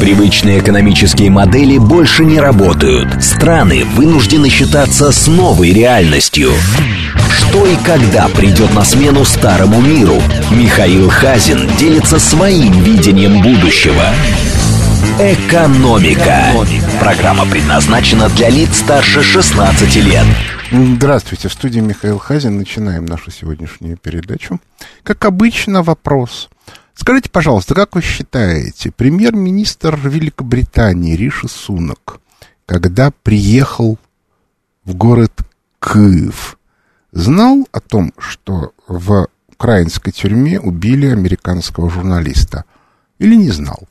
Привычные экономические модели больше не работают. Страны вынуждены считаться с новой реальностью. Что и когда придет на смену старому миру? Михаил Хазин делится своим видением будущего. Экономика. Программа предназначена для лиц старше 16 лет. Здравствуйте, в студии Михаил Хазин. Начинаем нашу сегодняшнюю передачу. Как обычно, вопрос. Скажите, пожалуйста, как вы считаете, премьер-министр Великобритании Риши Сунок, когда приехал в город Киев, знал о том, что в украинской тюрьме убили американского журналиста? Или не знал?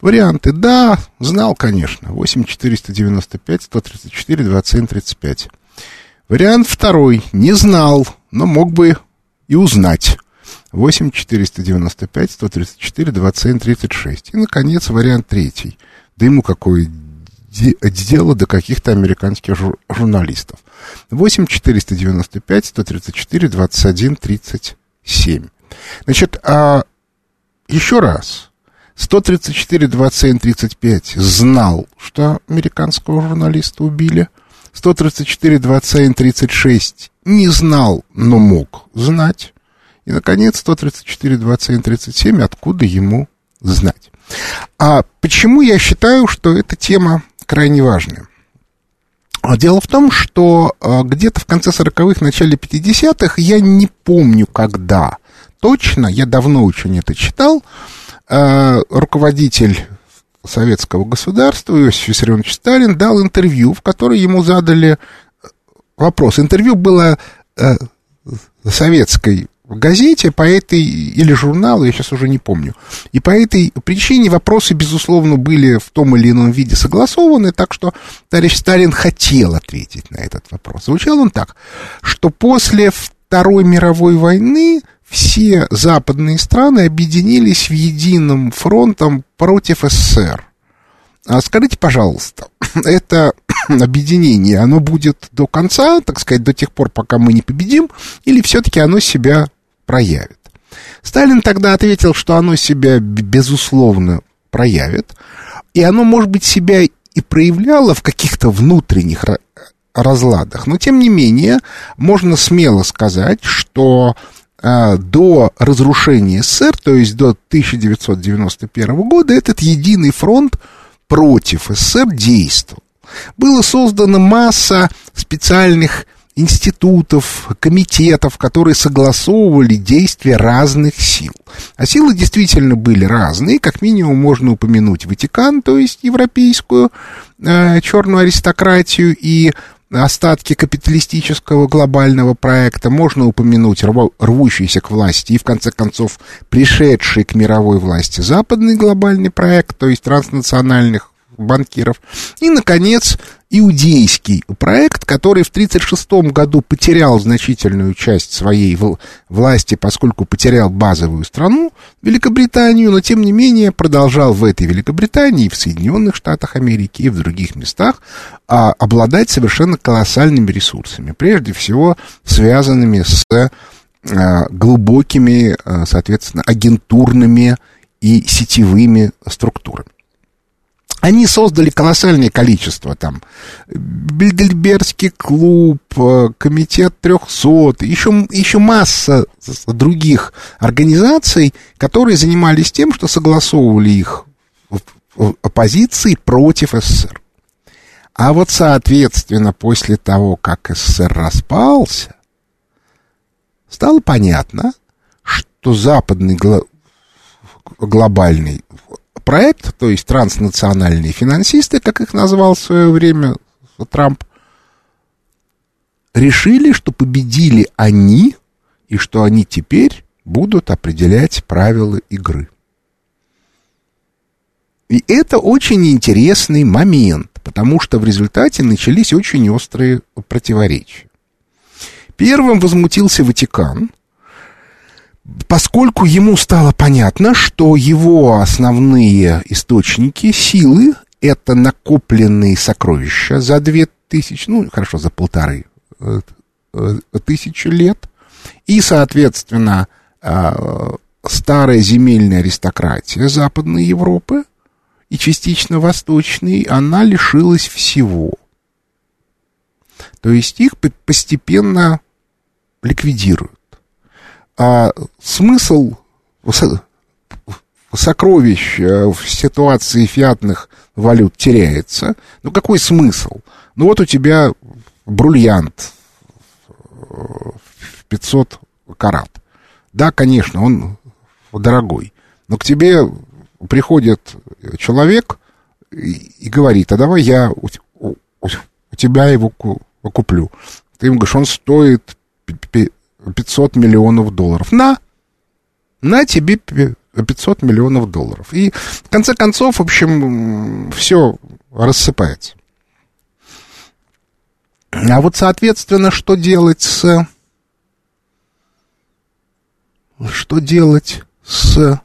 Варианты. Да, знал, конечно. 8 495 134 27 35. Вариант второй. Не знал, но мог бы и узнать. 8 495 134 27 36. И, наконец, вариант третий. Да ему какое дело до каких-то американских жур журналистов. 8 495 134 21 37. Значит, а еще раз. 134, 27, 35 знал, что американского журналиста убили. 134, 27, 36 не знал, но мог знать. И, наконец, 134, 27, 37 откуда ему знать. А почему я считаю, что эта тема крайне важная? А дело в том, что а, где-то в конце 40-х, начале 50-х, я не помню когда точно, я давно очень это читал, Э, руководитель советского государства Иосиф Виссарионович Сталин дал интервью, в котором ему задали вопрос. Интервью было э, советской газете по этой, или журналу, я сейчас уже не помню. И по этой причине вопросы, безусловно, были в том или ином виде согласованы, так что товарищ Сталин хотел ответить на этот вопрос. Звучал он так, что после Второй мировой войны все западные страны объединились в едином фронтом против СССР. А скажите, пожалуйста, это объединение, оно будет до конца, так сказать, до тех пор, пока мы не победим, или все-таки оно себя проявит? Сталин тогда ответил, что оно себя, безусловно, проявит, и оно, может быть, себя и проявляло в каких-то внутренних разладах, но, тем не менее, можно смело сказать, что а, до разрушения СССР, то есть до 1991 года, этот единый фронт против СССР действовал. Была создана масса специальных институтов, комитетов, которые согласовывали действия разных сил. А силы действительно были разные. Как минимум можно упомянуть Ватикан, то есть европейскую э, черную аристократию и остатки капиталистического глобального проекта, можно упомянуть рвущийся к власти и, в конце концов, пришедший к мировой власти западный глобальный проект, то есть транснациональных банкиров. И, наконец, иудейский проект, который в 1936 году потерял значительную часть своей власти, поскольку потерял базовую страну, Великобританию, но, тем не менее, продолжал в этой Великобритании, в Соединенных Штатах Америки и в других местах а, обладать совершенно колоссальными ресурсами, прежде всего связанными с а, глубокими, а, соответственно, агентурными и сетевыми структурами. Они создали колоссальное количество там. Бильдельбергский клуб, э, комитет 300, еще, еще масса других организаций, которые занимались тем, что согласовывали их оппозиции против СССР. А вот, соответственно, после того, как СССР распался, стало понятно, что западный гло- глобальный проект, то есть транснациональные финансисты, как их назвал в свое время Трамп, решили, что победили они, и что они теперь будут определять правила игры. И это очень интересный момент, потому что в результате начались очень острые противоречия. Первым возмутился Ватикан, поскольку ему стало понятно, что его основные источники силы — это накопленные сокровища за две тысячи, ну, хорошо, за полторы э, э, тысячи лет, и, соответственно, э, старая земельная аристократия Западной Европы, и частично восточный, она лишилась всего. То есть их постепенно ликвидируют. А смысл сокровищ э, в ситуации фиатных валют теряется. Ну, какой смысл? Ну, вот у тебя бриллиант в 500 карат. Да, конечно, он дорогой. Но к тебе приходит человек и говорит, а давай я у, у, у тебя его куплю. Ты ему говоришь, он стоит 500 миллионов долларов. На, на тебе 500 миллионов долларов. И в конце концов, в общем, все рассыпается. А вот, соответственно, что делать с... Что делать с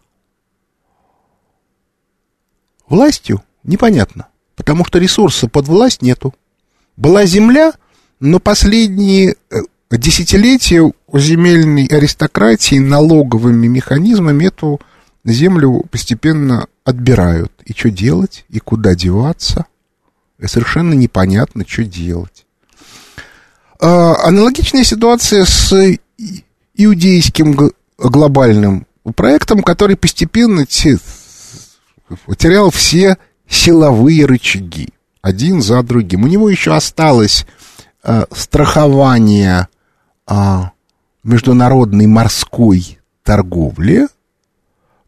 властью, непонятно. Потому что ресурса под власть нету. Была земля, но последние э, десятилетия у земельной аристократии налоговыми механизмами эту землю постепенно отбирают. И что делать, и куда деваться, и совершенно непонятно, что делать. А, аналогичная ситуация с иудейским глобальным проектом, который постепенно терял все силовые рычаги, один за другим. У него еще осталось э, страхование э, международной морской торговли,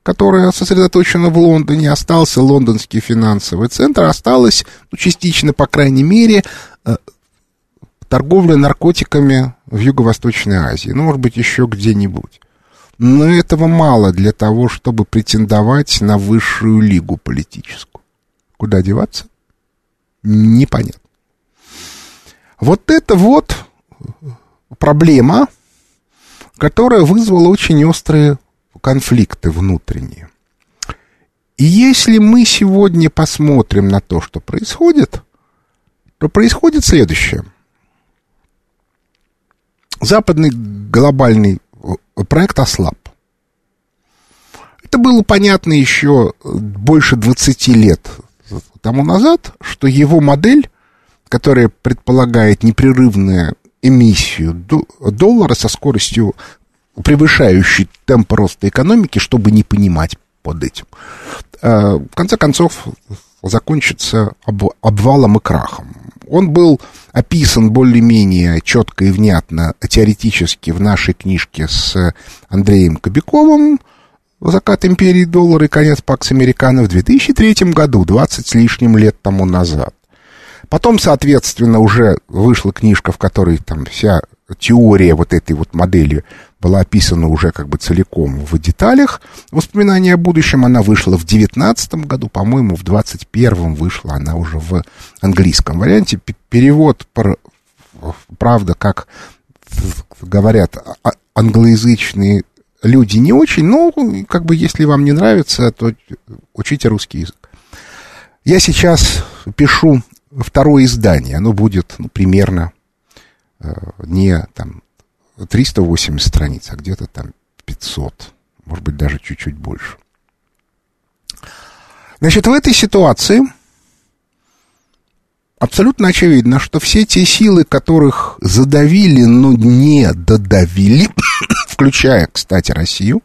которая сосредоточена в Лондоне, остался лондонский финансовый центр, осталось, ну, частично, по крайней мере, э, торговля наркотиками в Юго-Восточной Азии, ну, может быть, еще где-нибудь. Но этого мало для того, чтобы претендовать на высшую лигу политическую. Куда деваться? Непонятно. Вот это вот проблема, которая вызвала очень острые конфликты внутренние. И если мы сегодня посмотрим на то, что происходит, то происходит следующее. Западный глобальный проект ослаб. Это было понятно еще больше 20 лет тому назад, что его модель, которая предполагает непрерывную эмиссию доллара со скоростью превышающей темп роста экономики, чтобы не понимать под этим, э, в конце концов закончится обвалом и крахом. Он был описан более-менее четко и внятно теоретически в нашей книжке с Андреем Кобяковым «Закат империи доллара и конец Пакс Американо» в 2003 году, 20 с лишним лет тому назад. Потом, соответственно, уже вышла книжка, в которой там вся теория вот этой вот модели была описана уже как бы целиком в деталях. Воспоминания о будущем она вышла в 19 году, по-моему, в 21 вышла она уже в английском варианте. Перевод, правда, как говорят а, англоязычные люди не очень, но как бы если вам не нравится, то учите русский язык. Я сейчас пишу второе издание, оно будет ну, примерно э, не там 380 страниц, а где-то там 500, может быть, даже чуть-чуть больше. Значит, в этой ситуации абсолютно очевидно, что все те силы, которых задавили, но не додавили, включая, кстати, Россию,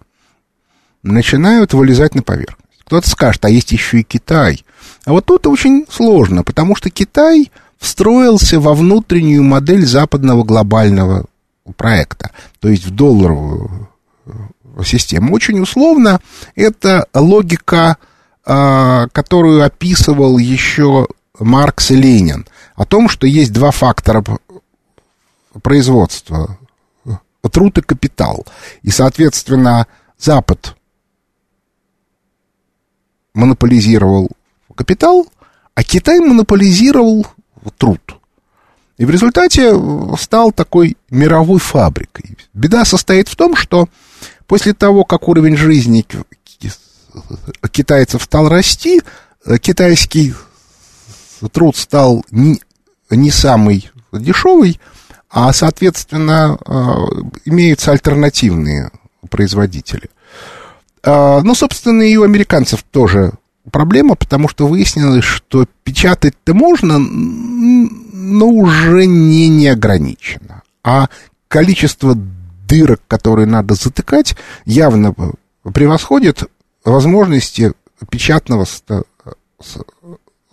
начинают вылезать на поверхность. Кто-то скажет, а есть еще и Китай. А вот тут очень сложно, потому что Китай встроился во внутреннюю модель западного глобального проекта, то есть в долларовую э, систему. Очень условно это логика, а, которую описывал еще Маркс и Ленин, о том, что есть два фактора производства – труд и капитал. И, соответственно, Запад монополизировал капитал, а Китай монополизировал труд – и в результате э, стал такой мировой фабрикой. Беда состоит в том, что после того, как уровень жизни китайцев стал расти, э, китайский труд стал не, не самый дешевый, а, соответственно, э, имеются альтернативные производители. Ну, собственно, и у американцев тоже проблема, потому что выяснилось, что печатать-то можно, но уже не неограничено. А количество дырок, которые надо затыкать, явно превосходит возможности печатного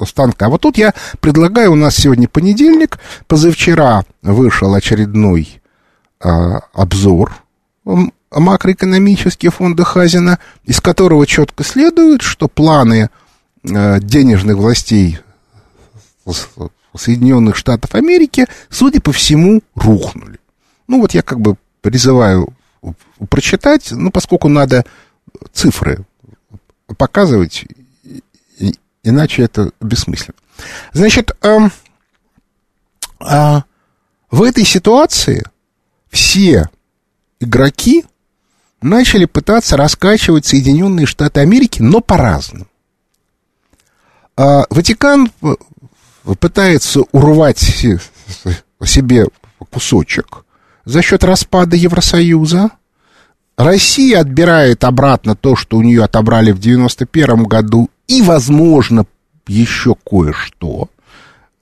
станка. А вот тут я предлагаю, у нас сегодня понедельник, позавчера вышел очередной э, обзор макроэкономические фонда Хазина, из которого четко следует, что планы э, денежных властей Соединенных Штатов Америки, судя по всему, рухнули. Ну вот я как бы призываю прочитать, ну поскольку надо цифры показывать, иначе это бессмысленно. Значит, э, э, в этой ситуации все игроки начали пытаться раскачивать Соединенные Штаты Америки, но по-разному. А Ватикан пытается урвать себе кусочек за счет распада Евросоюза. Россия отбирает обратно то, что у нее отобрали в 91 году, и, возможно, еще кое-что.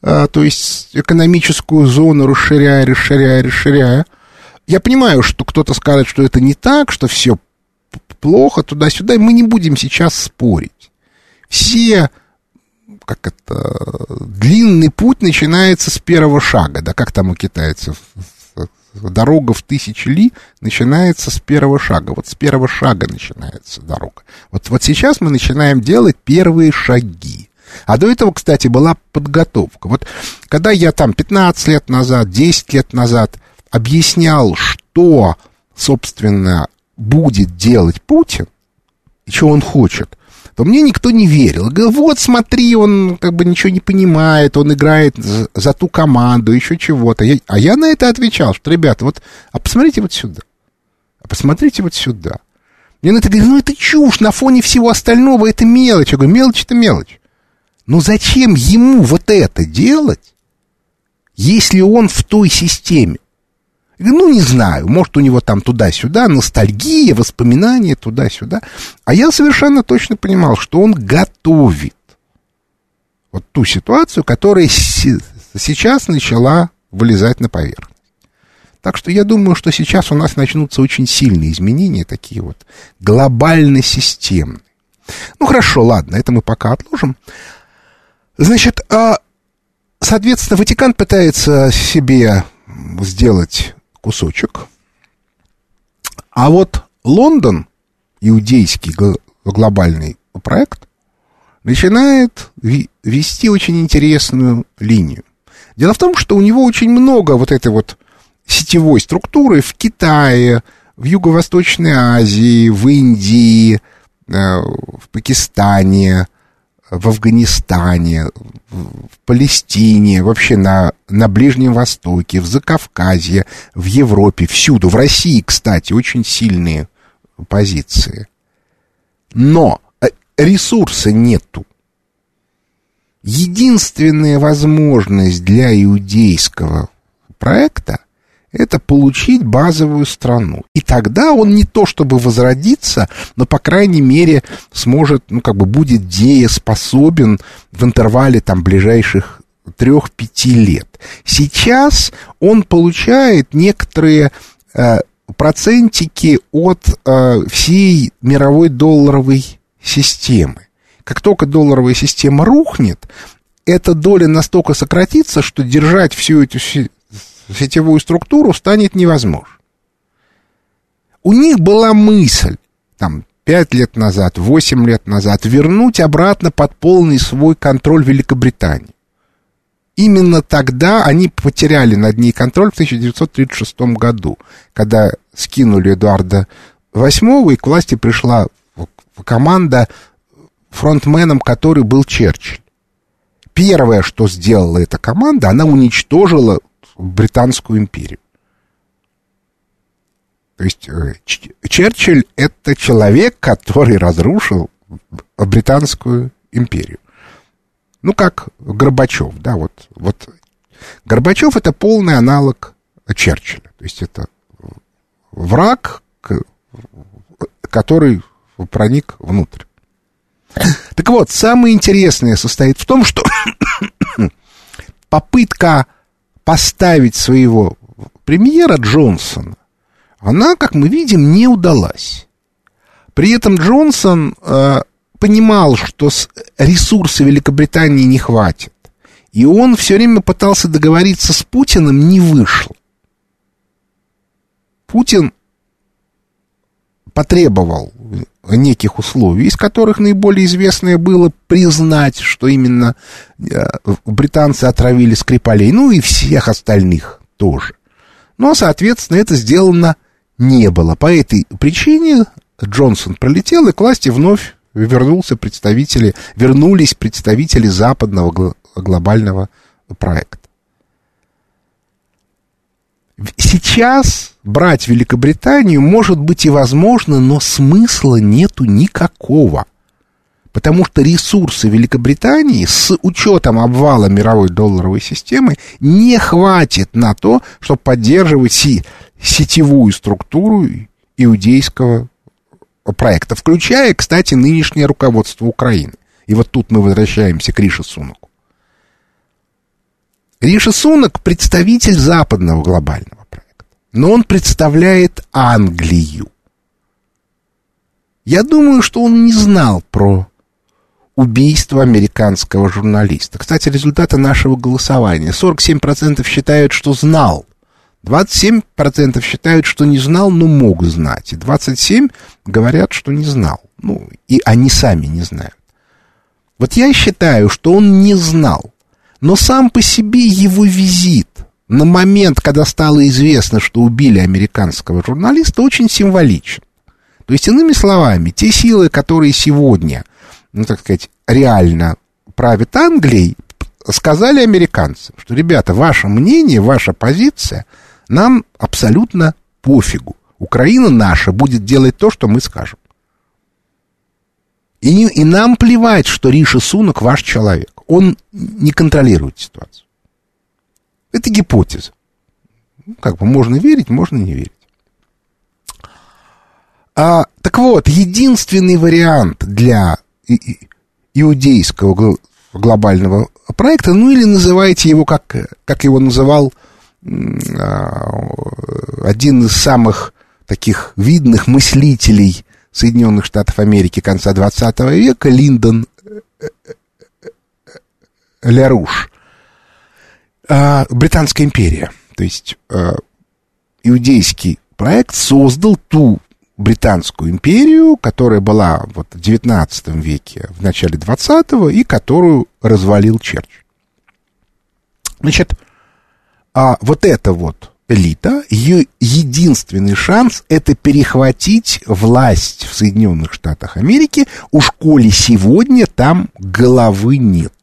А, то есть экономическую зону расширяя, расширяя, расширяя. Я понимаю, что кто-то скажет, что это не так, что все плохо туда-сюда, и мы не будем сейчас спорить. Все, как это, длинный путь начинается с первого шага, да, как там у китайцев, дорога в тысячи ли начинается с первого шага. Вот с первого шага начинается дорога. Вот, вот сейчас мы начинаем делать первые шаги. А до этого, кстати, была подготовка. Вот когда я там 15 лет назад, 10 лет назад объяснял, что, собственно, будет делать Путин, и что он хочет, то мне никто не верил. Говорил, вот смотри, он как бы ничего не понимает, он играет за, ту команду, еще чего-то. А я на это отвечал, что, ребята, вот, а посмотрите вот сюда. А посмотрите вот сюда. Мне на это говорит, ну это чушь, на фоне всего остального это мелочь. Я говорю, мелочь это мелочь. Но зачем ему вот это делать, если он в той системе? Ну, не знаю, может, у него там туда-сюда, ностальгия, воспоминания туда-сюда. А я совершенно точно понимал, что он готовит вот ту ситуацию, которая сейчас начала вылезать на поверхность. Так что я думаю, что сейчас у нас начнутся очень сильные изменения, такие вот глобально системные. Ну, хорошо, ладно, это мы пока отложим. Значит, а, соответственно, Ватикан пытается себе сделать кусочек. А вот Лондон, иудейский глобальный проект, начинает вести очень интересную линию. Дело в том, что у него очень много вот этой вот сетевой структуры в Китае, в Юго-Восточной Азии, в Индии, э, в Пакистане, в Афганистане, в Палестине, вообще на, на Ближнем Востоке, в Закавказье, в Европе, всюду. В России, кстати, очень сильные позиции. Но э, ресурса нету. Единственная возможность для иудейского проекта это получить базовую страну. И тогда он не то чтобы возродится, но, по крайней мере, сможет, ну, как бы будет дееспособен в интервале там ближайших трех-пяти лет. Сейчас он получает некоторые э, процентики от э, всей мировой долларовой системы. Как только долларовая система рухнет, эта доля настолько сократится, что держать всю эту сетевую структуру станет невозможно. У них была мысль, там, 5 лет назад, 8 лет назад, вернуть обратно под полный свой контроль Великобритании. Именно тогда они потеряли над ней контроль в 1936 году, когда скинули Эдуарда VIII, и к власти пришла команда, фронтменом которой был Черчилль. Первое, что сделала эта команда, она уничтожила Британскую империю. То есть э, Черчилль это человек, который разрушил Британскую империю. Ну, как Горбачев, да, вот, вот Горбачев это полный аналог Черчилля. То есть это враг, который проник внутрь. Так вот, самое интересное состоит в том, что попытка поставить своего премьера Джонсона, она, как мы видим, не удалась. При этом Джонсон э, понимал, что ресурсы Великобритании не хватит. И он все время пытался договориться с Путиным, не вышло. Путин потребовал неких условий, из которых наиболее известное было признать, что именно э, британцы отравили Скрипалей, ну и всех остальных тоже. Но, соответственно, это сделано не было. По этой причине Джонсон пролетел, и к власти вновь вернулся представители, вернулись представители западного глобального проекта. Сейчас брать Великобританию может быть и возможно, но смысла нету никакого. Потому что ресурсы Великобритании с учетом обвала мировой долларовой системы не хватит на то, чтобы поддерживать сетевую структуру иудейского проекта, включая, кстати, нынешнее руководство Украины. И вот тут мы возвращаемся к Рише Сунаку. Риша Сунак представитель западного глобального проекта, но он представляет Англию. Я думаю, что он не знал про убийство американского журналиста. Кстати, результаты нашего голосования. 47% считают, что знал. 27% считают, что не знал, но мог знать. И 27% говорят, что не знал. Ну, и они сами не знают. Вот я считаю, что он не знал. Но сам по себе его визит на момент, когда стало известно, что убили американского журналиста, очень символичен. То есть, иными словами, те силы, которые сегодня, ну, так сказать, реально правят Англией, сказали американцам, что, ребята, ваше мнение, ваша позиция нам абсолютно пофигу. Украина наша будет делать то, что мы скажем. И, и нам плевать, что Риша Сунок ваш человек он не контролирует ситуацию. Это гипотеза. Ну, как бы можно верить, можно не верить. А, так вот, единственный вариант для иудейского глобального проекта, ну или называйте его, как, как его называл а, один из самых таких видных мыслителей Соединенных Штатов Америки конца 20 века, Линдон Ляруш. А, Британская империя. То есть а, иудейский проект создал ту британскую империю, которая была вот в 19 веке, в начале 20-го, и которую развалил Черч. Значит, а вот эта вот элита, ее единственный шанс это перехватить власть в Соединенных Штатах Америки, у школе сегодня там головы нет.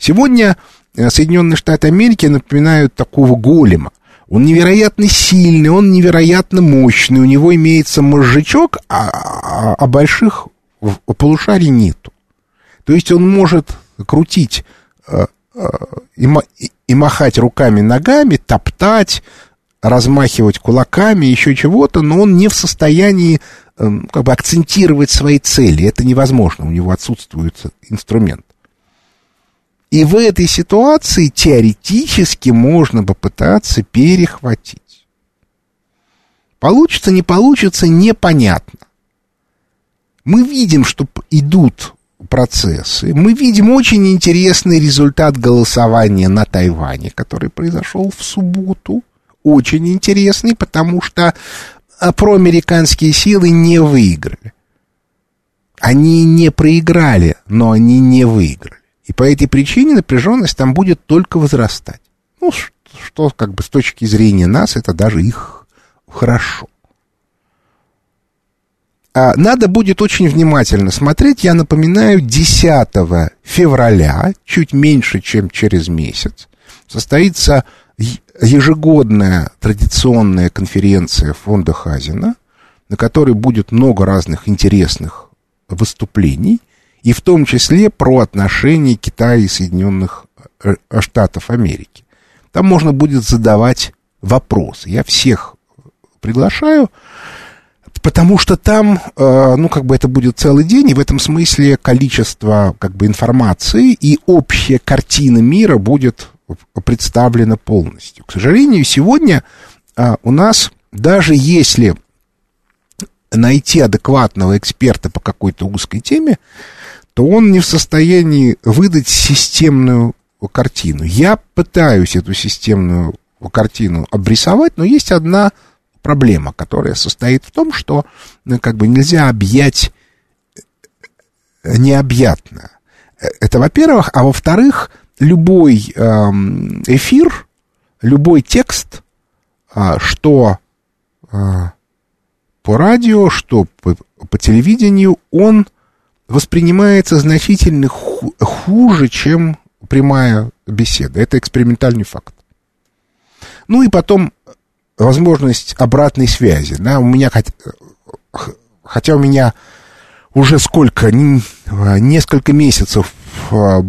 Сегодня э, Соединенные Штаты Америки напоминают такого голема. Он невероятно сильный, он невероятно мощный, у него имеется мозжечок, а, а, а больших полушарий нету. То есть он может крутить э, э, и, и махать руками, ногами, топтать, размахивать кулаками, еще чего-то, но он не в состоянии эм, как бы акцентировать свои цели. Это невозможно, у него отсутствует инструмент. И в этой ситуации теоретически можно попытаться перехватить. Получится, не получится, непонятно. Мы видим, что идут процессы. Мы видим очень интересный результат голосования на Тайване, который произошел в субботу. Очень интересный, потому что а, проамериканские силы не выиграли. Они не проиграли, но они не выиграли. И по этой причине напряженность там будет только возрастать. Ну, что, что как бы с точки зрения нас, это даже их хорошо. А надо будет очень внимательно смотреть. Я напоминаю, 10 февраля, чуть меньше, чем через месяц, состоится ежегодная традиционная конференция фонда Хазина, на которой будет много разных интересных выступлений и в том числе про отношения Китая и Соединенных э, Штатов Америки. Там можно будет задавать вопросы. Я всех приглашаю. потому что там, э, ну, как бы это будет целый день, и в этом смысле количество, как бы, информации и общая картина мира будет представлена полностью. К сожалению, сегодня э, у нас, даже если найти адекватного эксперта по какой-то узкой теме, то он не в состоянии выдать системную картину. Я пытаюсь эту системную картину обрисовать, но есть одна проблема, которая состоит в том, что ну, как бы нельзя объять э, необъятно. Это во-первых, а во-вторых, любой эм, эфир, любой текст, а, что а, по радио, что по, по телевидению, он воспринимается значительно хуже, чем прямая беседа. Это экспериментальный факт. Ну и потом возможность обратной связи. Да, у меня, хотя у меня уже сколько, несколько месяцев, а,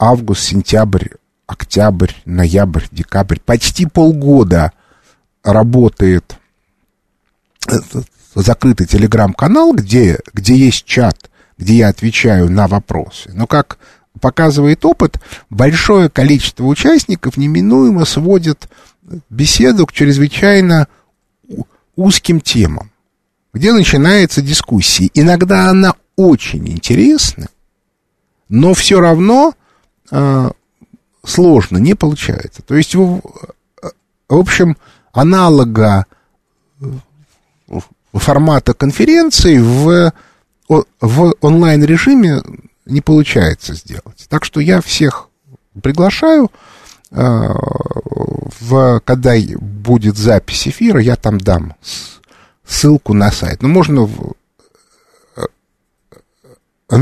август, сентябрь, октябрь, ноябрь, декабрь, почти полгода работает закрытый телеграм-канал, где, где есть чат, где я отвечаю на вопросы. Но как показывает опыт, большое количество участников неминуемо сводит беседу к чрезвычайно узким темам, где начинается дискуссия. Иногда она очень интересна, но все равно э, сложно, не получается. То есть, в, в общем, аналога формата конференции в, в онлайн-режиме не получается сделать. Так что я всех приглашаю. Э, в, когда будет запись эфира, я там дам ссылку на сайт. Ну, можно э,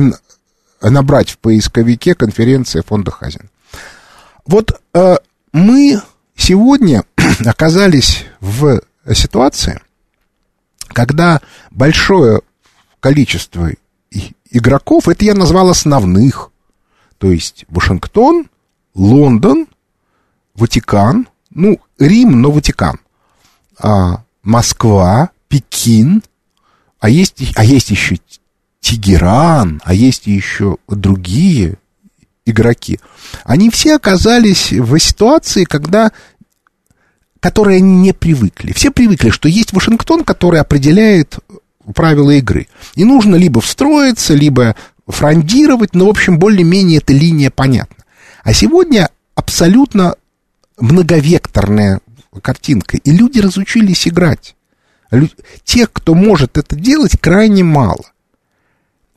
набрать в поисковике конференция фонда Хазин. Вот э, мы сегодня оказались в ситуации, когда большое количество игроков, это я назвал основных, то есть Вашингтон, Лондон, Ватикан, ну, Рим, но Ватикан, а, Москва, Пекин, а есть, а есть еще Тегеран, а есть еще другие игроки. Они все оказались в ситуации, когда которые они не привыкли. Все привыкли, что есть Вашингтон, который определяет правила игры. И нужно либо встроиться, либо фрондировать, но, в общем, более-менее эта линия понятна. А сегодня абсолютно многовекторная картинка, и люди разучились играть. Тех, кто может это делать, крайне мало.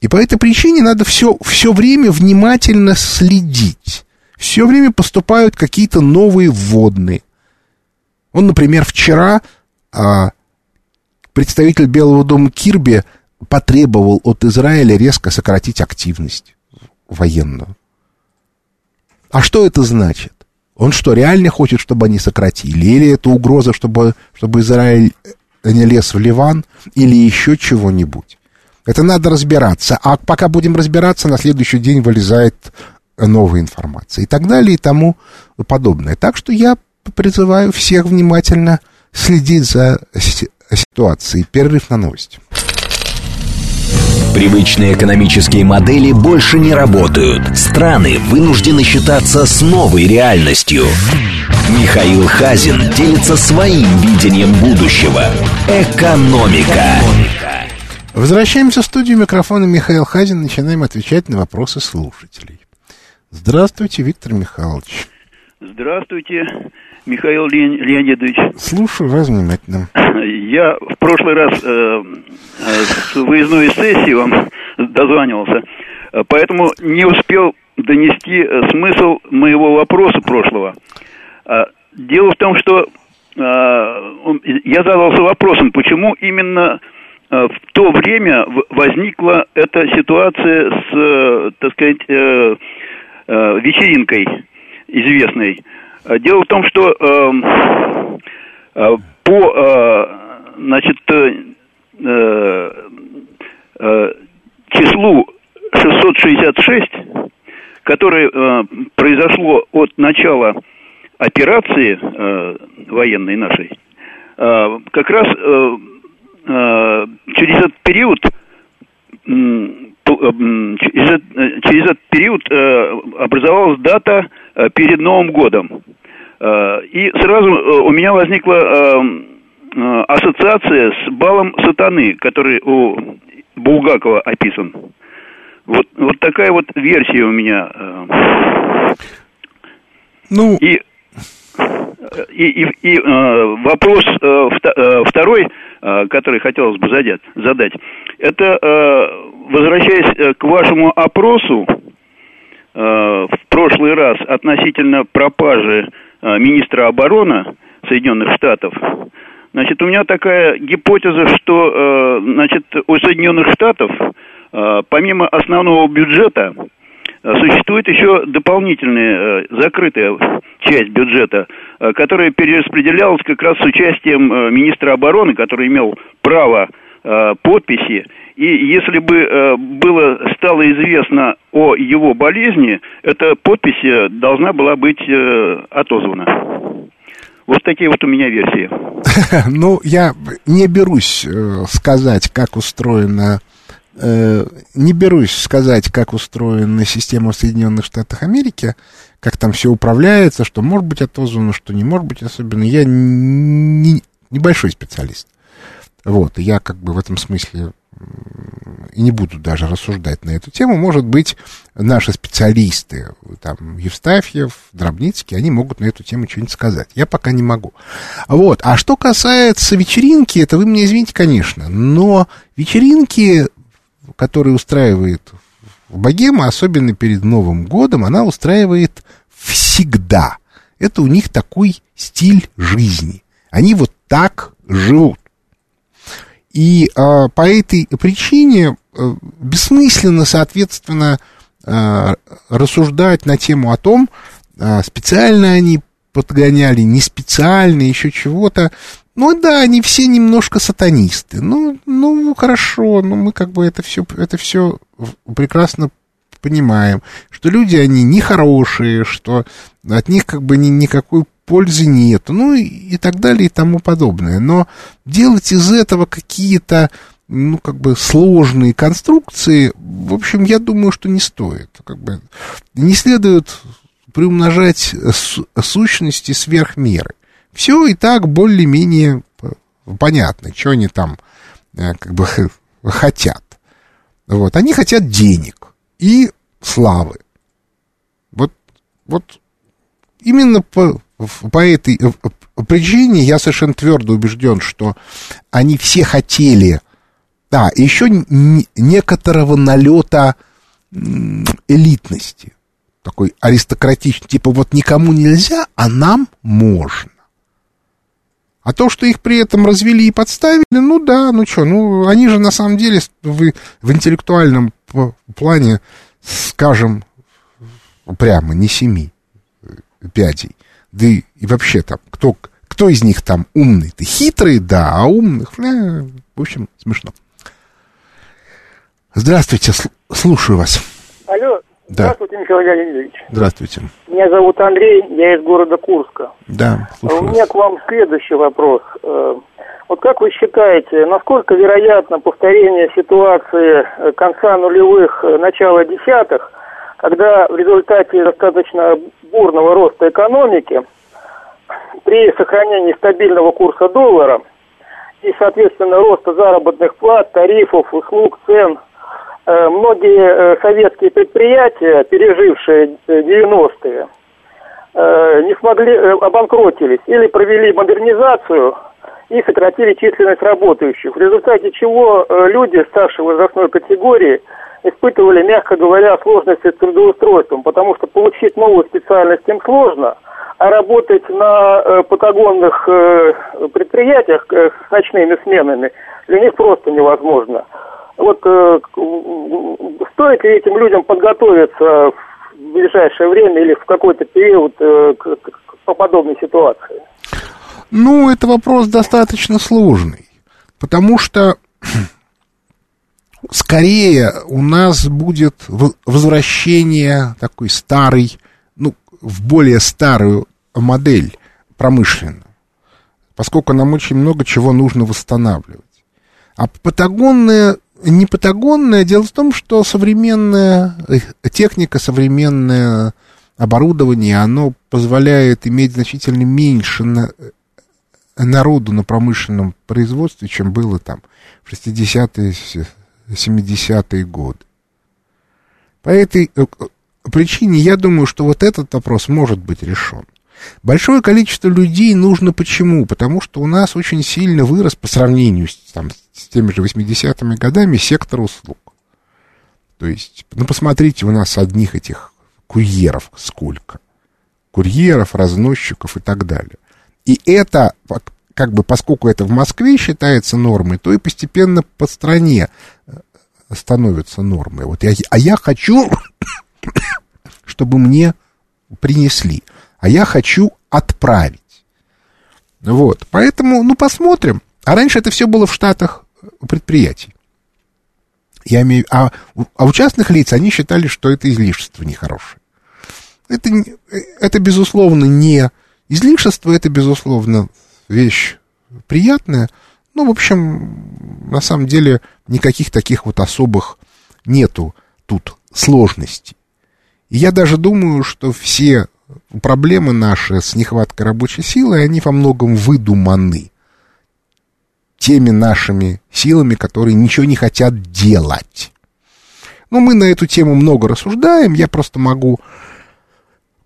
И по этой причине надо все, все время внимательно следить. Все время поступают какие-то новые вводные. Он, например, вчера а, представитель Белого дома Кирби потребовал от Израиля резко сократить активность военную. А что это значит? Он что, реально хочет, чтобы они сократили? Или это угроза, чтобы, чтобы Израиль не лез в Ливан? Или еще чего-нибудь? Это надо разбираться. А пока будем разбираться, на следующий день вылезает новая информация. И так далее, и тому подобное. Так что я призываю всех внимательно следить за ситуацией. Перерыв на новости. Привычные экономические модели больше не работают. Страны вынуждены считаться с новой реальностью. Михаил Хазин делится своим видением будущего. Экономика. Возвращаемся в студию микрофона Михаил Хазин. Начинаем отвечать на вопросы слушателей. Здравствуйте, Виктор Михайлович. Здравствуйте, Михаил Леонидович. Слушаю вас внимательно. Я в прошлый раз э, э, с выездной сессии вам дозванивался, поэтому не успел донести э, смысл моего вопроса прошлого. А, дело в том, что э, я задался вопросом, почему именно э, в то время возникла эта ситуация с, э, так сказать, э, э, вечеринкой известной. Э, дело в том, что эм, э, по э, значит, э, э, числу 666, которое э, произошло от начала операции э, военной нашей, э, как раз э, через этот период через, через этот период образовалась дата перед Новым годом. И сразу у меня возникла ассоциация с балом сатаны, который у Булгакова описан. Вот, вот такая вот версия у меня. Э. Ну... И, и, и, и э, вопрос э, э, второй, э, который хотелось бы задать, это, э, возвращаясь э, к вашему опросу э, в прошлый раз относительно пропажи э, министра обороны Соединенных Штатов, значит, у меня такая гипотеза, что, э, значит, у Соединенных Штатов Э, помимо основного бюджета, э, существует еще дополнительная э, закрытая часть бюджета, которая перераспределялась как раз с участием министра обороны, который имел право подписи. И если бы было стало известно о его болезни, эта подпись должна была быть отозвана. Вот такие вот у меня версии. Ну, я не берусь сказать, как устроена Э, не берусь сказать, как устроена система в Соединенных Штатах Америки, как там все управляется, что может быть отозвано, что не может быть особенно. Я не, небольшой специалист. Вот, я как бы в этом смысле и не буду даже рассуждать на эту тему. Может быть, наши специалисты, там, Евстафьев, Дробницкий, они могут на эту тему что-нибудь сказать. Я пока не могу. Вот. А что касается вечеринки, это вы меня извините, конечно, но вечеринки который устраивает богема, особенно перед Новым годом, она устраивает всегда. Это у них такой стиль жизни. Они вот так живут. И а, по этой причине а, бессмысленно, соответственно, а, рассуждать на тему о том, а, специально они подгоняли, не специально, еще чего-то. Ну да, они все немножко сатанисты. Ну, ну хорошо, но ну, мы как бы это все, это все прекрасно понимаем, что люди они нехорошие, что от них как бы ни, никакой пользы нет, ну и, и так далее и тому подобное. Но делать из этого какие-то, ну, как бы сложные конструкции, в общем, я думаю, что не стоит. Как бы не следует приумножать сущности сверх меры все и так более-менее понятно, что они там э, как бы хотят. Вот, они хотят денег и славы. Вот, вот именно по, по этой причине я совершенно твердо убежден, что они все хотели, да, еще некоторого налета элитности, такой аристократичный, типа вот никому нельзя, а нам можно. А то, что их при этом развели и подставили, ну да, ну что, ну они же на самом деле в, в интеллектуальном плане, скажем, прямо не семи э, пядей. Да и, и вообще там, кто, кто из них там умный? Ты хитрый, да, а умных, э, в общем, смешно. Здравствуйте, слушаю вас. Алло, да. Здравствуйте, Михаил Леонидович. Здравствуйте. Меня зовут Андрей, я из города Курска. Да, слушаю У меня к вам следующий вопрос. Э, вот как вы считаете, насколько вероятно повторение ситуации э, конца нулевых, э, начала десятых, когда в результате достаточно бурного роста экономики, при сохранении стабильного курса доллара и, соответственно, роста заработных плат, тарифов, услуг, цен – Э, многие э, советские предприятия, пережившие 90-е, э, не смогли, обанкротились или провели модернизацию и сократили численность работающих, в результате чего люди старшей возрастной категории испытывали, мягко говоря, сложности с трудоустройством, потому что получить новую специальность им сложно, а работать на патагонных предприятиях с ночными сменами для них просто невозможно вот э, стоит ли этим людям подготовиться в ближайшее время или в какой-то период э, к, к, по подобной ситуации? Ну, это вопрос достаточно сложный, потому что скорее у нас будет возвращение такой старой, ну, в более старую модель промышленную, поскольку нам очень много чего нужно восстанавливать. А патагонная, не патагонная, дело в том, что современная э, техника, современное оборудование, оно позволяет иметь значительно меньше на, э, народу на промышленном производстве, чем было там в 60-е, 70-е годы. По этой э, причине я думаю, что вот этот вопрос может быть решен. Большое количество людей нужно почему? Потому что у нас очень сильно вырос по сравнению с, там, с теми же 80-ми годами сектор услуг. То есть, ну, посмотрите, у нас одних этих курьеров сколько. Курьеров, разносчиков и так далее. И это, как бы, поскольку это в Москве считается нормой, то и постепенно по стране э, становится нормой. Вот я, а я хочу, чтобы мне принесли а я хочу отправить. Вот, поэтому, ну, посмотрим. А раньше это все было в Штатах предприятий. Я имею, а, а у частных лиц они считали, что это излишество нехорошее. Это, это безусловно, не излишество, это, безусловно, вещь приятная. Ну, в общем, на самом деле, никаких таких вот особых нету тут сложностей. И я даже думаю, что все проблемы наши с нехваткой рабочей силы, они во многом выдуманы теми нашими силами, которые ничего не хотят делать. Ну, мы на эту тему много рассуждаем, я просто могу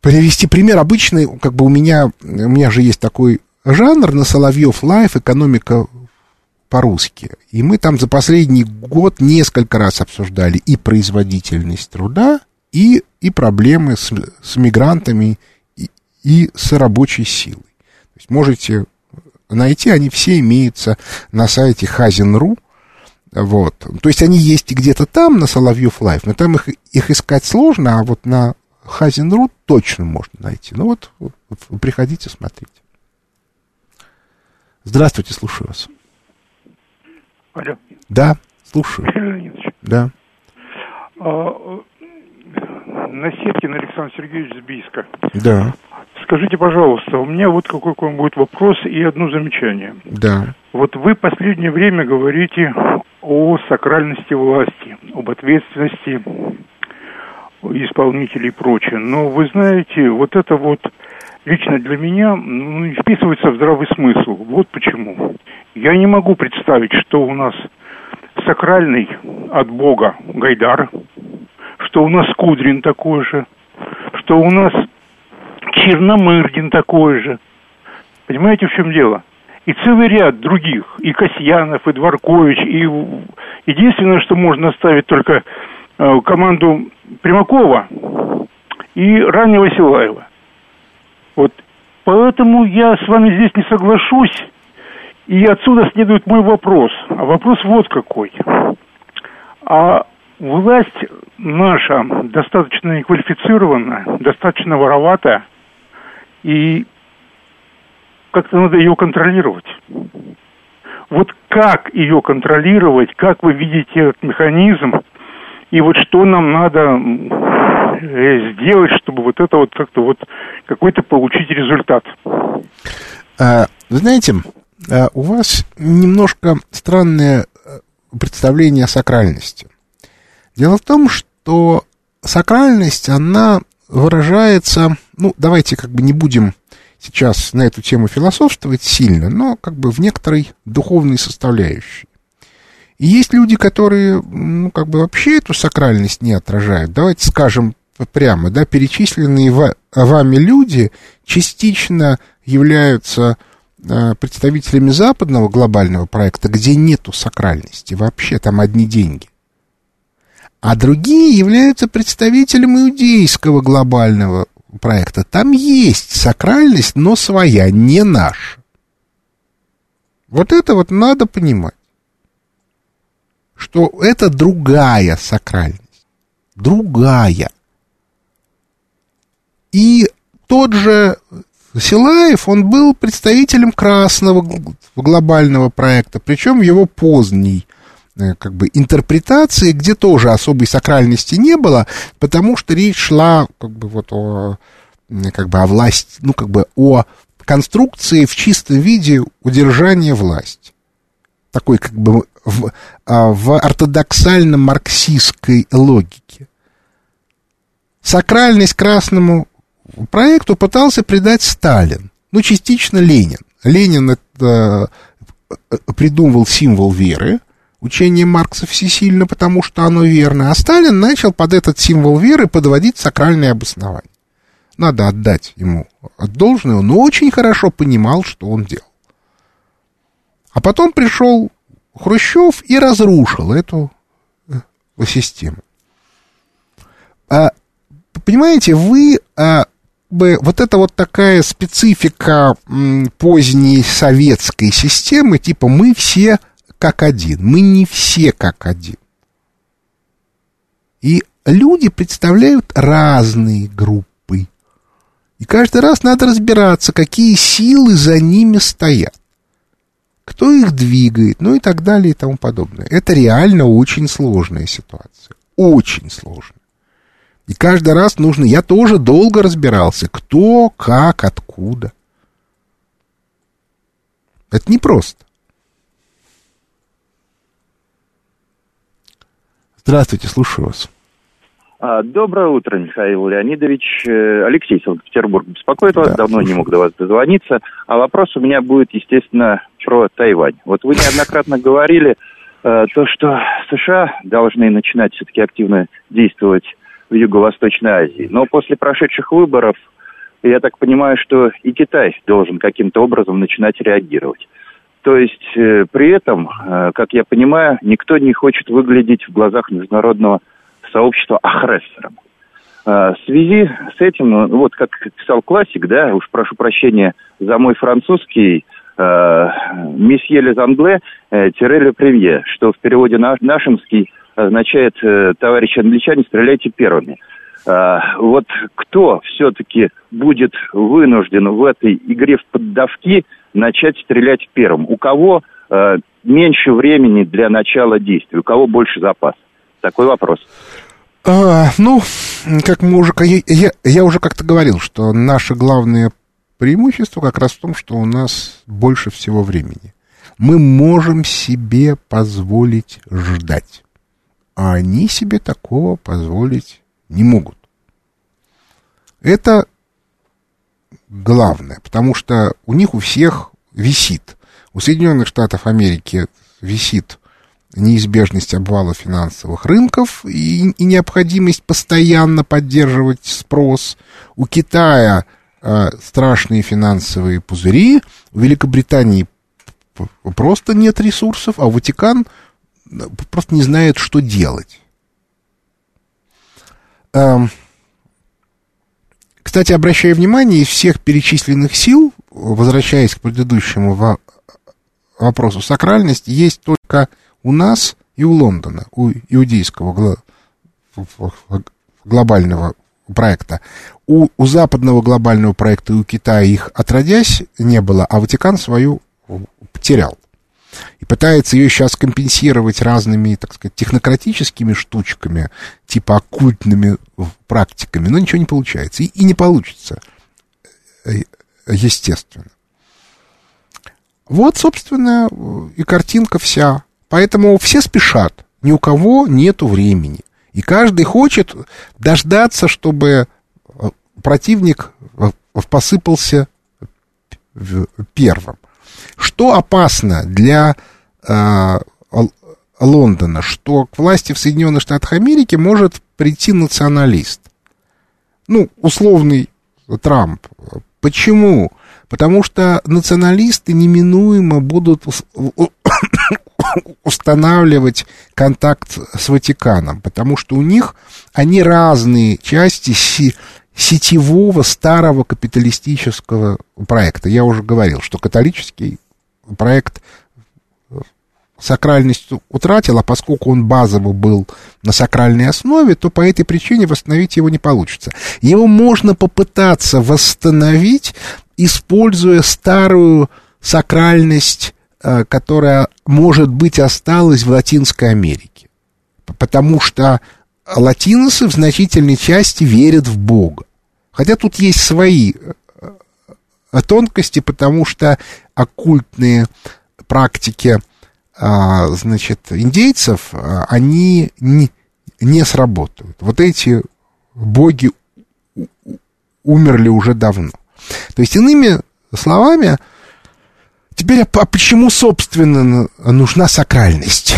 привести пример. Обычный, как бы у меня, у меня же есть такой жанр на Соловьев Live, экономика по-русски. И мы там за последний год несколько раз обсуждали и производительность труда, и, и проблемы с, с мигрантами и, и с рабочей силой. То есть можете найти, они все имеются на сайте Хазин.ру. Вот. То есть они есть где-то там, на Соловьев Live, но там их, их искать сложно, а вот на Хазин.ру точно можно найти. Ну вот, вот приходите, смотрите. Здравствуйте, слушаю вас. Алло. Да, слушаю. Да. А, Насеткин Александр Сергеевич из Бийска. Да. Скажите, пожалуйста, у меня вот какой к вам будет вопрос и одно замечание. Да. Вот вы последнее время говорите о сакральности власти, об ответственности исполнителей и прочее. Но вы знаете, вот это вот лично для меня ну, не вписывается в здравый смысл. Вот почему. Я не могу представить, что у нас сакральный от Бога Гайдар, что у нас Кудрин такой же, что у нас Черномырдин такой же. Понимаете, в чем дело? И целый ряд других, и Касьянов, и Дворкович, и единственное, что можно оставить только э, команду Примакова и раннего Силаева. Вот поэтому я с вами здесь не соглашусь, и отсюда следует мой вопрос. А вопрос вот какой. А власть наша достаточно неквалифицированная, достаточно вороватая, и как-то надо ее контролировать. Вот как ее контролировать, как вы видите этот механизм, и вот что нам надо сделать, чтобы вот это вот как-то вот какой-то получить результат. А, вы знаете, а, у вас немножко странное э, представление о сакральности. Дело в том, что сакральность, она выражается, ну, давайте как бы не будем сейчас на эту тему философствовать сильно, но как бы в некоторой духовной составляющей. И есть люди, которые, ну, как бы вообще эту сакральность не отражают. Давайте скажем прямо, да, перечисленные вами люди частично являются э, представителями западного глобального проекта, где нету сакральности, вообще там одни деньги а другие являются представителем иудейского глобального проекта. Там есть сакральность, но своя, не наша. Вот это вот надо понимать, что это другая сакральность, другая. И тот же Силаев, он был представителем красного глобального проекта, причем его поздний Э, как бы интерпретации, где тоже особой сакральности не было, потому что речь шла как бы вот о как бы о власти, ну как бы о конструкции в чистом виде удержания власти. Такой как бы в, а, в ортодоксально-марксистской логике. Сакральность красному проекту пытался придать Сталин, ну, частично Ленин. Ленин это, э, придумывал символ веры, учение Маркса всесильно, потому что оно верно, а Сталин начал под этот символ веры подводить сакральные обоснования. Надо отдать ему должное, он очень хорошо понимал, что он делал. А потом пришел Хрущев и разрушил эту э, систему. А, понимаете, вы а, бы вот это вот такая специфика поздней советской системы, типа мы все как один. Мы не все как один. И люди представляют разные группы. И каждый раз надо разбираться, какие силы за ними стоят. Кто их двигает, ну и так далее и тому подобное. Это реально очень сложная ситуация. Очень сложная. И каждый раз нужно... Я тоже долго разбирался, кто, как, откуда. Это непросто. Здравствуйте, слушаю вас. А, доброе утро, Михаил Леонидович. Э, Алексей, Санкт-Петербург. Беспокоит вас, да, давно слушаю. не мог до вас дозвониться. А вопрос у меня будет, естественно, про Тайвань. Вот вы неоднократно говорили э, то, что США должны начинать все-таки активно действовать в Юго-Восточной Азии. Но после прошедших выборов, я так понимаю, что и Китай должен каким-то образом начинать реагировать. То есть э, при этом, э, как я понимаю, никто не хочет выглядеть в глазах международного сообщества агрессором. Э, в связи с этим, ну, вот как писал классик, да, уж прошу прощения за мой французский, э, месье лез англе, э, тире премье, что в переводе на нашинский означает э, товарищи англичане, стреляйте первыми. Э, вот кто все-таки будет вынужден в этой игре в поддавки – начать стрелять первым? У кого э, меньше времени для начала действий? У кого больше запас? Такой вопрос. А, ну, как мы уже, я, я уже как-то говорил, что наше главное преимущество как раз в том, что у нас больше всего времени. Мы можем себе позволить ждать, а они себе такого позволить не могут. Это главное, потому что у них у всех висит. У Соединенных Штатов Америки висит неизбежность обвала финансовых рынков и, и необходимость постоянно поддерживать спрос. У Китая э, страшные финансовые пузыри, у Великобритании просто нет ресурсов, а Ватикан просто не знает, что делать. Эм, кстати, обращаю внимание, из всех перечисленных сил, возвращаясь к предыдущему вопросу, сакральность есть только у нас и у Лондона, у иудейского глобального проекта. У, у западного глобального проекта и у Китая их отродясь не было, а Ватикан свою потерял и пытается ее сейчас компенсировать разными, так сказать, технократическими штучками, типа оккультными практиками, но ничего не получается. И, и не получится, э, естественно. Вот, собственно, и картинка вся. Поэтому все спешат, ни у кого нету времени. И каждый хочет дождаться, чтобы э, противник э, посыпался первым. Что опасно для э, Лондона? Что к власти в Соединенных Штатах Америки может прийти националист. Ну, условный Трамп. Почему? Потому что националисты неминуемо будут устанавливать контакт с Ватиканом, потому что у них они разные части сетевого старого капиталистического проекта. Я уже говорил, что католический проект сакральность утратил, а поскольку он базово был на сакральной основе, то по этой причине восстановить его не получится. Его можно попытаться восстановить, используя старую сакральность, э, которая, может быть, осталась в Латинской Америке. Потому что латиносы в значительной части верят в Бога. Хотя тут есть свои э, тонкости, потому что оккультные практики а, значит, индейцев, а, они не, не сработают. Вот эти боги умерли уже давно. То есть, иными словами, теперь, а почему, собственно, нужна сакральность?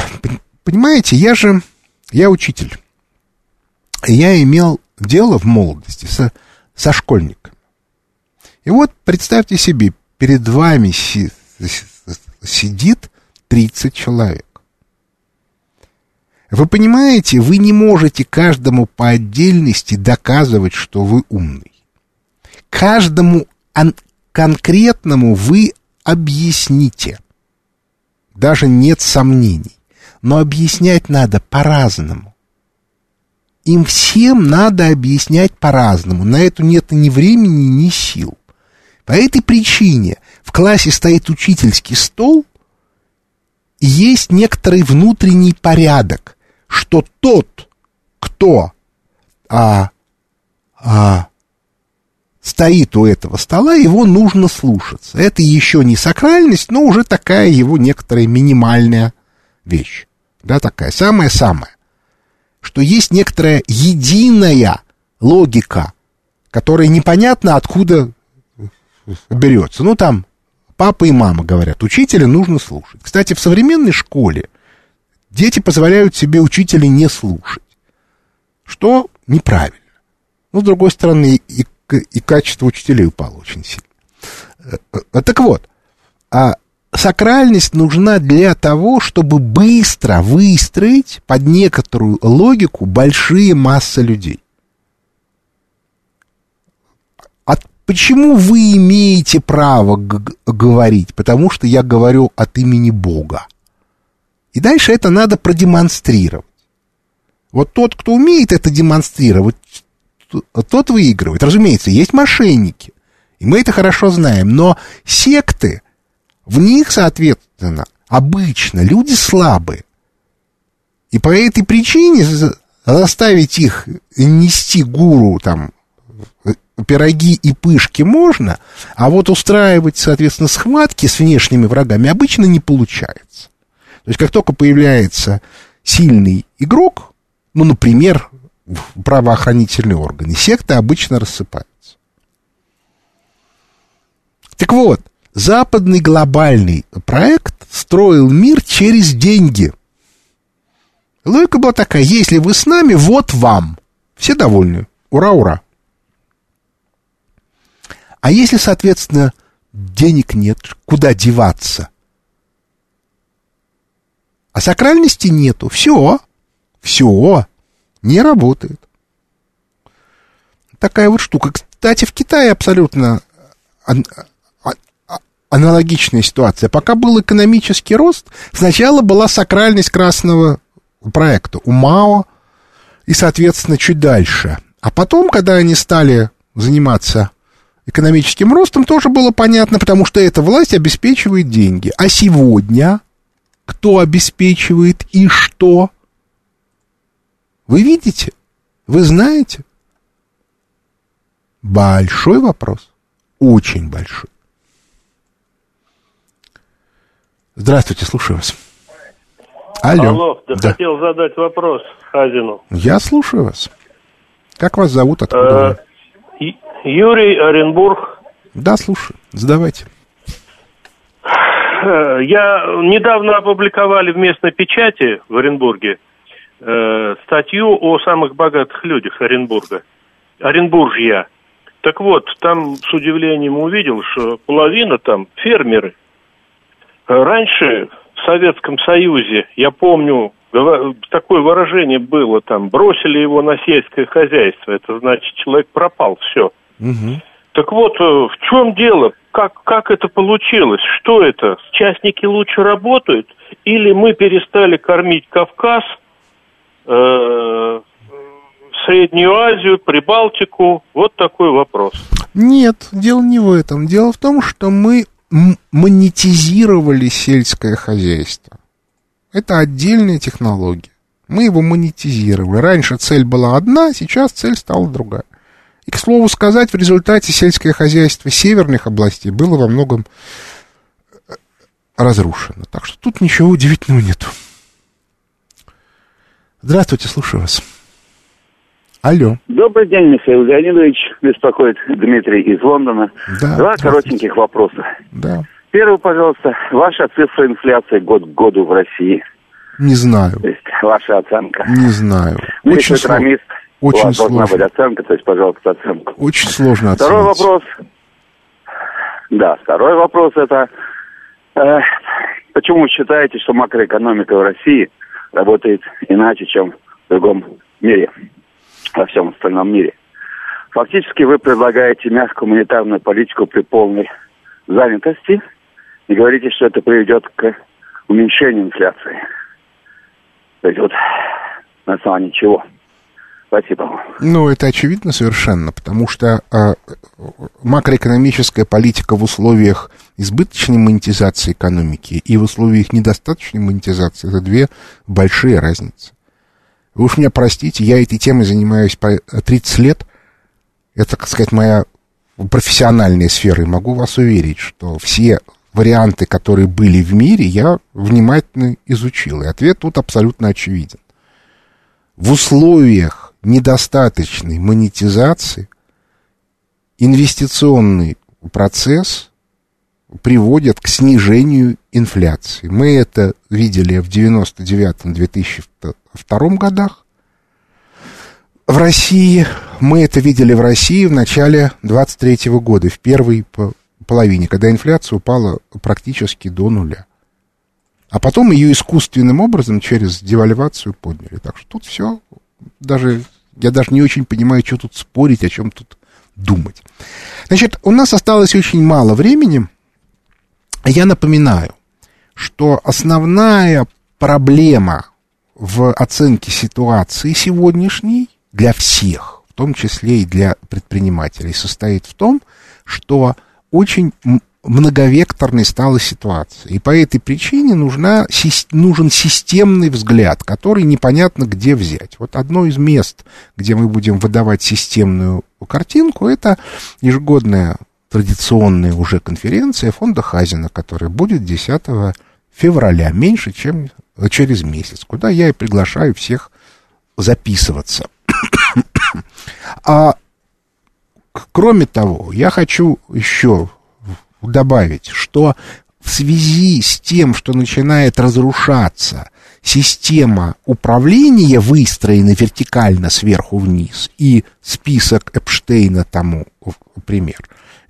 Понимаете, я же, я учитель. Я имел дело в молодости со, со школьниками. И вот представьте себе, перед вами си, сидит 30 человек. Вы понимаете, вы не можете каждому по отдельности доказывать, что вы умный. Каждому конкретному вы объясните. Даже нет сомнений. Но объяснять надо по-разному. Им всем надо объяснять по-разному. На это нет ни времени, ни сил. По этой причине в классе стоит учительский стол, и есть некоторый внутренний порядок, что тот, кто а, а, стоит у этого стола, его нужно слушаться. Это еще не сакральность, но уже такая его некоторая минимальная вещь. Да, такая, самая-самая. Что есть некоторая единая логика, которая непонятно откуда берется. Ну, там папа и мама говорят, учителя нужно слушать. Кстати, в современной школе дети позволяют себе учителя не слушать, что неправильно. Ну, с другой стороны, и и качество учителей упало очень сильно. Э, э, так вот, а сакральность нужна для того, чтобы быстро выстроить под некоторую логику большие массы людей. А почему вы имеете право говорить? Потому что я говорю от имени Бога. И дальше это надо продемонстрировать. Вот тот, кто умеет это демонстрировать, тот выигрывает. Разумеется, есть мошенники, и мы это хорошо знаем, но секты, в них, соответственно, обычно люди слабые. И по этой причине заставить их нести гуру там пироги и пышки можно, а вот устраивать, соответственно, схватки с внешними врагами обычно не получается. То есть, как только появляется сильный игрок, ну, например, правоохранительные органы. Секты обычно рассыпаются. Так вот, западный глобальный проект строил мир через деньги. Логика была такая, если вы с нами, вот вам. Все довольны. Ура, ура. А если, соответственно, денег нет, куда деваться? А сакральности нету. Все. Все не работает. Такая вот штука. Кстати, в Китае абсолютно аналогичная ситуация. Пока был экономический рост, сначала была сакральность красного проекта у Мао и, соответственно, чуть дальше. А потом, когда они стали заниматься экономическим ростом, тоже было понятно, потому что эта власть обеспечивает деньги. А сегодня кто обеспечивает и что? Вы видите? Вы знаете? Большой вопрос. Очень большой. Здравствуйте, слушаю вас. Алло. Алло, да, да. хотел задать вопрос Хазину. Я слушаю вас. Как вас зовут? Откуда э, Юрий Оренбург. Да, слушаю. Задавайте. Э, я недавно опубликовали в местной печати в Оренбурге э, статью о самых богатых людях Оренбурга. Оренбуржья. Так вот, там с удивлением увидел, что половина там фермеры. Раньше в Советском Союзе, я помню, такое выражение было там, бросили его на сельское хозяйство. Это значит, человек пропал, все. Угу. Так вот, э, в чем дело? Как, как это получилось? Что это? Частники лучше работают? Или мы перестали кормить Кавказ – Э, Среднюю Азию, Прибалтику? Вот такой вопрос. Нет, дело не в этом. Дело в том, что мы монетизировали сельское хозяйство. Это отдельная технология. Мы его монетизировали. Раньше цель была одна, сейчас цель стала другая. И, к слову сказать, в результате сельское хозяйство северных областей было во многом разрушена. Так что тут ничего удивительного нету. Здравствуйте, слушаю вас. Алло. Добрый день, Михаил Леонидович. Беспокоит Дмитрий из Лондона. Да, Два коротеньких вопроса. Да. Первый, пожалуйста, ваша цифра инфляции год к году в России. Не знаю. То есть ваша оценка. Не знаю. Вы Очень экономист. Очень должна сложно. быть оценка, то есть, пожалуйста, оценку. Очень сложно оценить. Второй вопрос. Да, второй вопрос это э, почему вы считаете, что макроэкономика в России работает иначе, чем в другом мире, во всем остальном мире? Фактически вы предлагаете мягкую монетарную политику при полной занятости и говорите, что это приведет к уменьшению инфляции. То есть вот на основании чего? Спасибо. Ну, это очевидно совершенно, потому что э, макроэкономическая политика в условиях избыточной монетизации экономики и в условиях недостаточной монетизации это две большие разницы. Вы уж меня простите, я этой темой занимаюсь по 30 лет. Это, так сказать, моя профессиональная сфера. И могу вас уверить, что все варианты, которые были в мире, я внимательно изучил. И ответ тут абсолютно очевиден. В условиях недостаточной монетизации инвестиционный процесс приводит к снижению инфляции. Мы это видели в 99-2002 годах. В России, мы это видели в России в начале 23 года, в первой половине, когда инфляция упала практически до нуля. А потом ее искусственным образом через девальвацию подняли. Так что тут все даже, я даже не очень понимаю, что тут спорить, о чем тут думать. Значит, у нас осталось очень мало времени. Я напоминаю, что основная проблема в оценке ситуации сегодняшней для всех, в том числе и для предпринимателей, состоит в том, что очень многовекторной стала ситуация. И по этой причине нужна, нужен системный взгляд, который непонятно где взять. Вот одно из мест, где мы будем выдавать системную картинку, это ежегодная традиционная уже конференция фонда Хазина, которая будет 10 февраля, меньше, чем через месяц, куда я и приглашаю всех записываться. а кроме того, я хочу еще добавить, что в связи с тем, что начинает разрушаться система управления, выстроена вертикально сверху вниз, и список Эпштейна тому пример,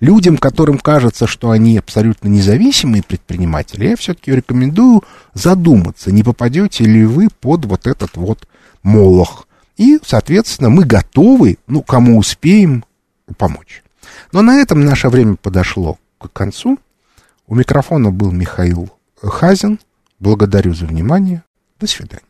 людям, которым кажется, что они абсолютно независимые предприниматели, я все-таки рекомендую задуматься, не попадете ли вы под вот этот вот молох. И, соответственно, мы готовы, ну, кому успеем, помочь. Но на этом наше время подошло к концу. У микрофона был Михаил Хазин. Благодарю за внимание. До свидания.